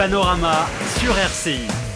Panorama sur RCI.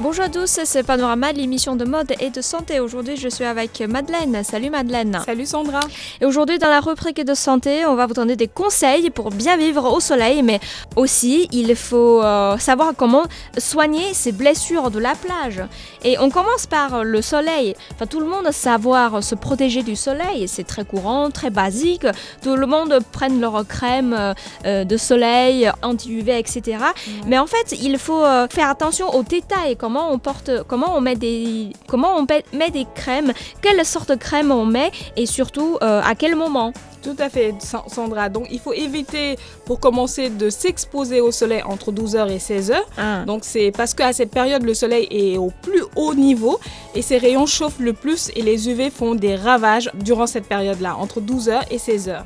Bonjour à tous, c'est Panorama, l'émission de mode et de santé. Aujourd'hui, je suis avec Madeleine. Salut Madeleine. Salut Sandra. Et aujourd'hui, dans la rubrique de santé, on va vous donner des conseils pour bien vivre au soleil, mais aussi, il faut euh, savoir comment soigner ses blessures de la plage. Et on commence par le soleil. Enfin, tout le monde savoir se protéger du soleil, c'est très courant, très basique. Tout le monde prenne leur crème euh, de soleil, anti-UV, etc. Mais en fait, il faut euh, faire attention aux détails comment on porte, comment on met des, comment on met des crèmes, quelle sorte de crème on met et surtout euh, à quel moment. Tout à fait, Sandra. Donc, il faut éviter, pour commencer, de s'exposer au soleil entre 12h et 16h. Ah. Donc, c'est parce qu'à cette période, le soleil est au plus haut niveau et ses rayons chauffent le plus et les UV font des ravages durant cette période-là, entre 12h et 16h.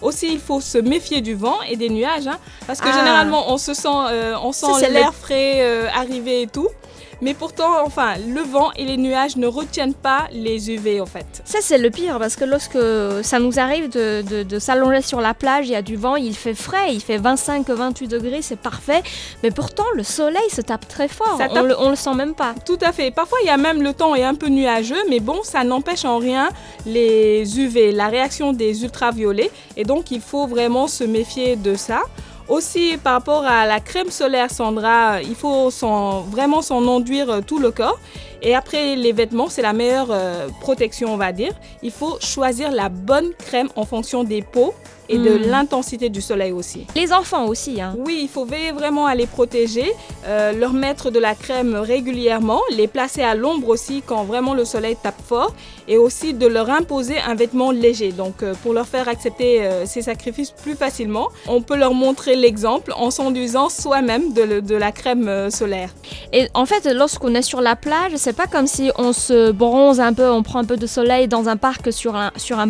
Aussi, il faut se méfier du vent et des nuages, hein, parce que ah. généralement, on se sent, euh, on sent l'air frais euh, arriver et tout. Mais pourtant, enfin, le vent et les nuages ne retiennent pas les UV en fait. Ça, c'est le pire parce que lorsque ça nous arrive de, s'allonger sur la plage, il y a du vent, il fait frais, il fait 25-28 degrés, c'est parfait. Mais pourtant, le soleil se tape très fort. On, le, le sent même pas. Tout à fait. Parfois, il y a même le temps est un peu nuageux, mais bon, ça n'empêche en rien les UV, la réaction des ultraviolets. Et donc, il faut vraiment se méfier de ça. Aussi, par rapport à la crème solaire, Sandra, il faut vraiment s'en enduire tout le corps. Et après, les vêtements, c'est la meilleure euh, protection, on va dire. Il faut choisir la bonne crème en fonction des peaux et de hmm. l'intensité du soleil aussi. Les enfants aussi. Hein. Oui, il faut veiller vraiment à les protéger, euh, leur mettre de la crème régulièrement, les placer à l'ombre aussi quand vraiment le soleil tape fort et aussi de leur imposer un vêtement léger. Donc euh, pour leur faire accepter euh, ces sacrifices plus facilement, on peut leur montrer l'exemple en s'enduisant soi-même de, de, la crème solaire. Et en fait, lorsqu'on est sur la plage, c'est pas comme si on se bronze un peu, on prend un peu de soleil dans un parc sur un, sur un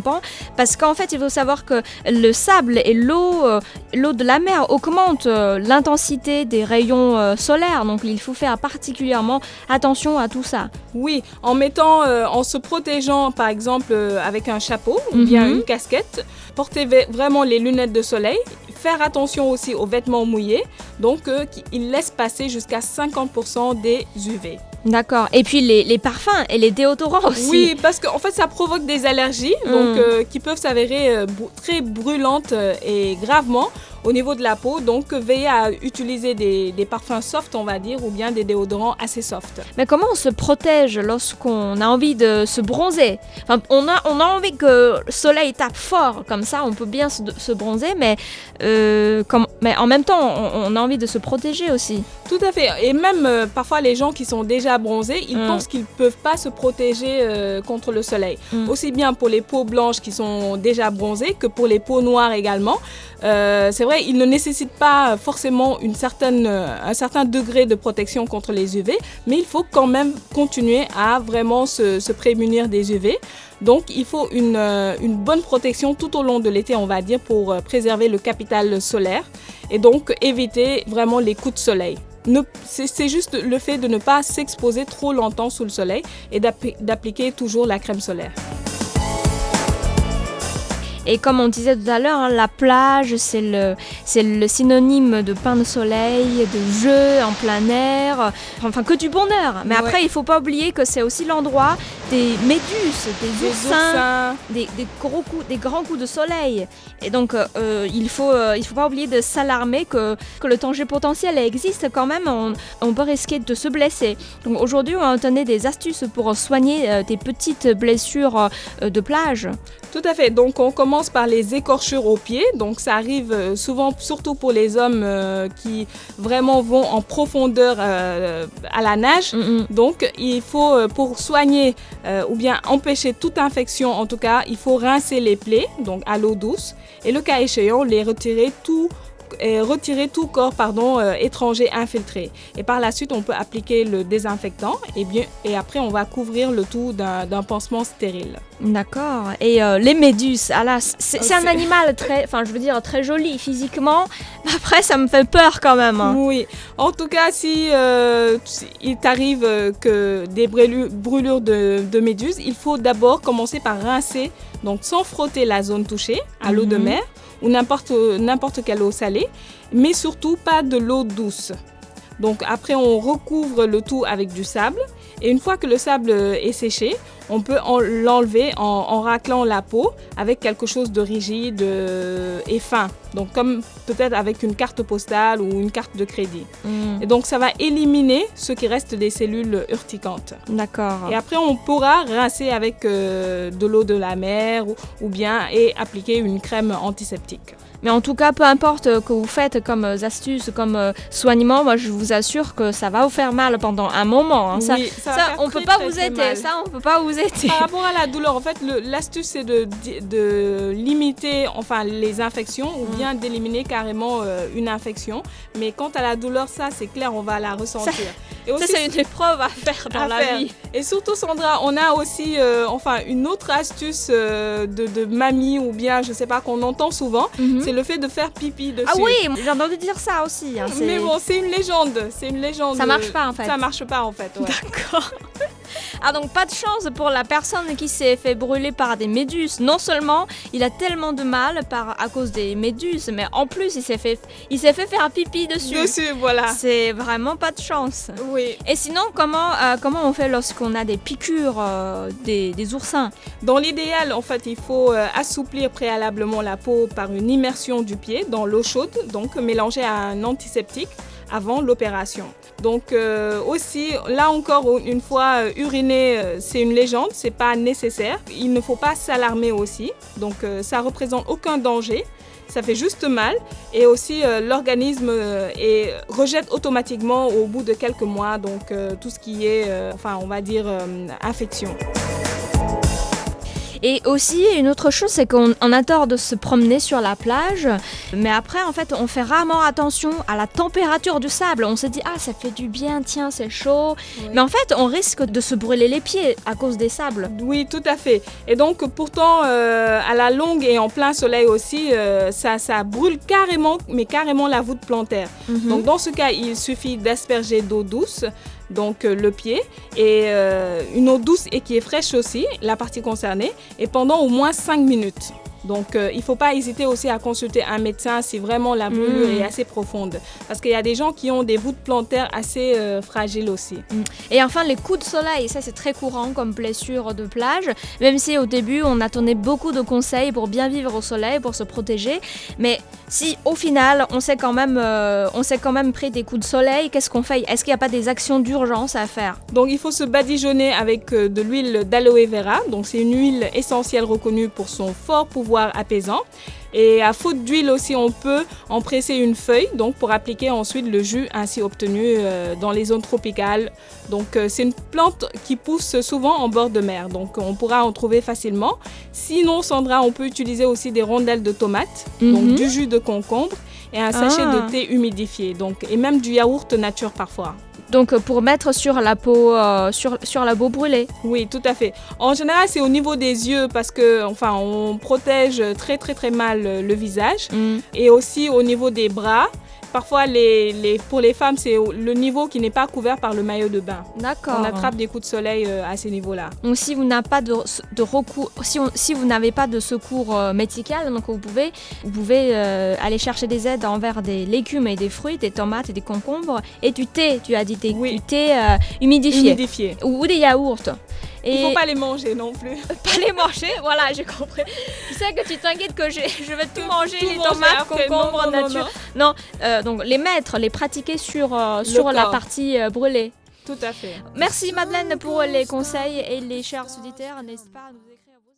parce qu'en fait, il faut savoir que le sable et l'eau, euh, l'eau de la mer augmentent euh, l'intensité des rayons euh, solaires. Donc il faut faire particulièrement attention à tout ça. Oui, en mettant, en se protégeant par exemple avec un chapeau ou bien mhm. une casquette, porter vraiment les lunettes de soleil, faire attention aussi aux vêtements mouillés, donc il laisse passer jusqu'à 50% des UV. D'accord. Et puis les, parfums et les déodorants aussi. Oui, parce qu'en fait, ça provoque des allergies, donc, mm. euh, qui peuvent s'avérer euh, très brûlantes euh, et gravement au niveau de la peau. Donc, veillez à utiliser des, parfums soft, on va dire, ou bien des déodorants assez soft. Mais comment on se protège lorsqu'on a envie de se bronzer? Enfin, on, a, on a envie que le soleil tape fort, comme ça, on peut bien se, bronzer, mais, euh, comme, mais en même temps, on, a envie de se protéger aussi. Tout à fait. Et même euh, parfois, les gens qui sont déjà bronzés, ils mm. pensent qu'ils ne peuvent pas se protéger euh, contre le soleil. Mm. Aussi bien pour les peaux blanches qui sont déjà bronzées que pour les peaux noires également. c'est vrai, ils ne nécessitent pas forcément une certaine, un certain degré de protection contre les UV, mais il faut quand même continuer à vraiment se, se prémunir des UV. Donc, il faut une, une, bonne protection tout au long de l'été, on va dire, pour préserver le capital solaire et donc éviter vraiment les coups de soleil. C'est juste le fait de ne pas s'exposer trop longtemps sous le soleil et d'appliquer toujours la crème solaire. Et comme on disait tout à l'heure, hein, la plage, c'est le, c'est le synonyme de pain de soleil, de jeu en plein air, enfin que du bonheur. Mais après, il faut pas oublier que c'est aussi l'endroit des méduses, des, oursins, Des, gros coups, des grands coups de soleil. Et donc, euh, il faut, euh, il faut pas oublier de s'alarmer que, que le danger potentiel existe quand même. On, on peut risquer de se blesser. Donc aujourd'hui, on va donner des astuces pour soigner euh, des petites blessures de plage. Tout à fait. Donc on commence par les écorchures aux pieds. Donc ça arrive euh, souvent, surtout pour les hommes euh, qui vraiment vont en profondeur euh, à la nage. Donc il faut, pour soigner ou bien empêcher toute infection, en tout cas, il faut rincer les plaies, donc à l'eau douce, et le cas échéant, les retirer tout et retirer tout corps pardon, euh, étranger infiltré. Et par la suite, on peut appliquer le désinfectant et, bien, et après, on va couvrir le tout d'un pansement stérile. D'accord. Et euh, les méduses, c'est un animal très, enfin, je veux dire, très joli physiquement. Après, ça me fait peur quand même. Hein. Oui. En tout cas, si euh, il t'arrive que des brûlures de, de méduses, il faut d'abord commencer par rincer, donc sans frotter la zone touchée à l'eau de mhm. mer ou n'importe n'importe quelle eau salée, mais surtout pas de l'eau douce. Donc après, on recouvre le tout avec du sable. Et une fois que le sable est séché, on peut l'enlever en, raclant la peau avec quelque chose de rigide euh, et fin. Donc comme peut-être avec une carte postale ou une carte de crédit. Hmm. Et donc ça va éliminer ce qui reste des cellules urticantes. D'accord. Et après on pourra rincer avec euh, de l'eau de la mer ou bien et appliquer une crème antiseptique. Mais en tout cas, peu importe euh, que vous faites comme astuce, comme soignement, moi je vous assure que ça va vous faire mal pendant un moment. Hein. Ça, ça, on peut pas vous aider. Ça, on peut pas vous Par rapport à la douleur, en fait, l'astuce c'est de, de, limiter, enfin, les infections ou mm. bien d'éliminer carrément une infection. Mais quant à la douleur, ça, c'est clair, on va la ressentir. Ça, c'est une épreuve à faire dans la vie. Et surtout, Sandra, on a aussi, enfin, une autre astuce de, de, mamie ou bien, je sais pas, qu'on entend souvent. Mm-hmm. C'est le fait de faire pipi dessus. Ah oui, j'ai entendu dire ça aussi. Hein, Mais bon, c'est une légende. C'est une légende. Ça marche pas en fait. Ça marche pas en fait. D'accord. Ah donc pas de chance pour la personne qui s'est fait brûler par des méduses. Non seulement il a tellement de mal par à cause des méduses, mais en plus il s'est fait il s'est fait faire pipi dessus. Dessus, voilà. C'est vraiment pas de chance. Oui. Et sinon comment euh, comment on fait lorsqu'on a des piqûres euh, des, des, oursins? Dans l'idéal, en fait, il faut euh, assouplir préalablement la peau par une immersion du pied dans l'eau chaude, donc mélangée à un antiseptique avant l'opération. Donc euh, aussi, là encore, une fois euh, uriné, euh, c'est une légende, c'est pas nécessaire. Il ne faut pas s'alarmer aussi. Donc ça représente aucun danger. Ça fait juste mal et aussi l'organisme rejette automatiquement au bout de quelques mois donc tout ce qui est, enfin on va dire infection. Et aussi, une autre chose, c'est qu'on adore de se promener sur la plage, mais après, en fait, on fait rarement attention à la température du sable. On se dit, ah, ça fait du bien, tiens, c'est chaud. Mais en fait, on risque de se brûler les pieds à cause des sables. Oui, tout à fait. Et donc, pourtant, euh, à la longue et en plein soleil aussi, euh, ça, ça brûle carrément, mais carrément la voûte plantaire. Mhm. Donc, dans ce cas, il suffit d'asperger d'eau douce donc euh, le pied, et euh, une eau douce et qui est fraîche aussi, la partie concernée, et pendant au moins 5 minutes. Donc, euh, il ne faut pas hésiter aussi à consulter un médecin si vraiment la brûlure mm. est assez profonde. Parce qu'il y a des gens qui ont des voûtes plantaires assez euh, fragiles aussi. Mm. Et enfin, les coups de soleil, ça c'est très courant comme blessure de plage. Même si au début, on attendait beaucoup de conseils pour bien vivre au soleil, pour se protéger. Mais si au final, on s'est quand même, euh, on s'est quand même pris des coups de soleil, qu'est-ce qu'on fait? Est-ce qu'il n'y a pas des actions d'urgence à faire? Donc, il faut se badigeonner avec de l'huile d'aloe vera. Donc, c'est une huile essentielle reconnue pour son fort pouvoir apaisant. Et à faute d'huile aussi, on peut en presser une feuille donc pour appliquer ensuite le jus ainsi obtenu euh, dans les zones tropicales. Donc euh, c'est une plante qui pousse souvent en bord de mer, donc on pourra en trouver facilement. Sinon, Sandra, on peut utiliser aussi des rondelles de tomates, donc mhm. du jus de concombre et un sachet de ah. thé humidifié, donc et même du yaourt nature parfois. Donc euh, pour mettre sur la peau, euh, sur, sur la peau brûlée. Oui, tout à fait. En général, c'est au niveau des yeux parce que, enfin, on protège très très très mal le visage mm. et aussi au niveau des bras Parfois, les, pour les femmes, c'est le niveau qui n'est pas couvert par le maillot de bain. D'accord. On attrape des coups de soleil euh, à ces niveaux-là. Donc, si vous n'avez pas de, de recours, si, si vous n'avez pas de secours euh, médical, donc vous pouvez, vous pouvez euh, aller chercher des aides envers des légumes et des fruits, des tomates et des concombres, et du thé. Tu as dit du thé humidifié. Humidifié. Ou des yaourts. Il ne faut pas les manger non plus. Pas les manger, voilà, j'ai compris. Tu sais que tu t'inquiètes que je, vais tout, manger, les tomates, concombres, nature. Non, euh, donc les mettre, les pratiquer sur, euh, sur la partie euh, brûlée. Tout à fait. Merci Madeleine pour les conseils et les chers auditeurs. N'hésitez pas? À nous écrire.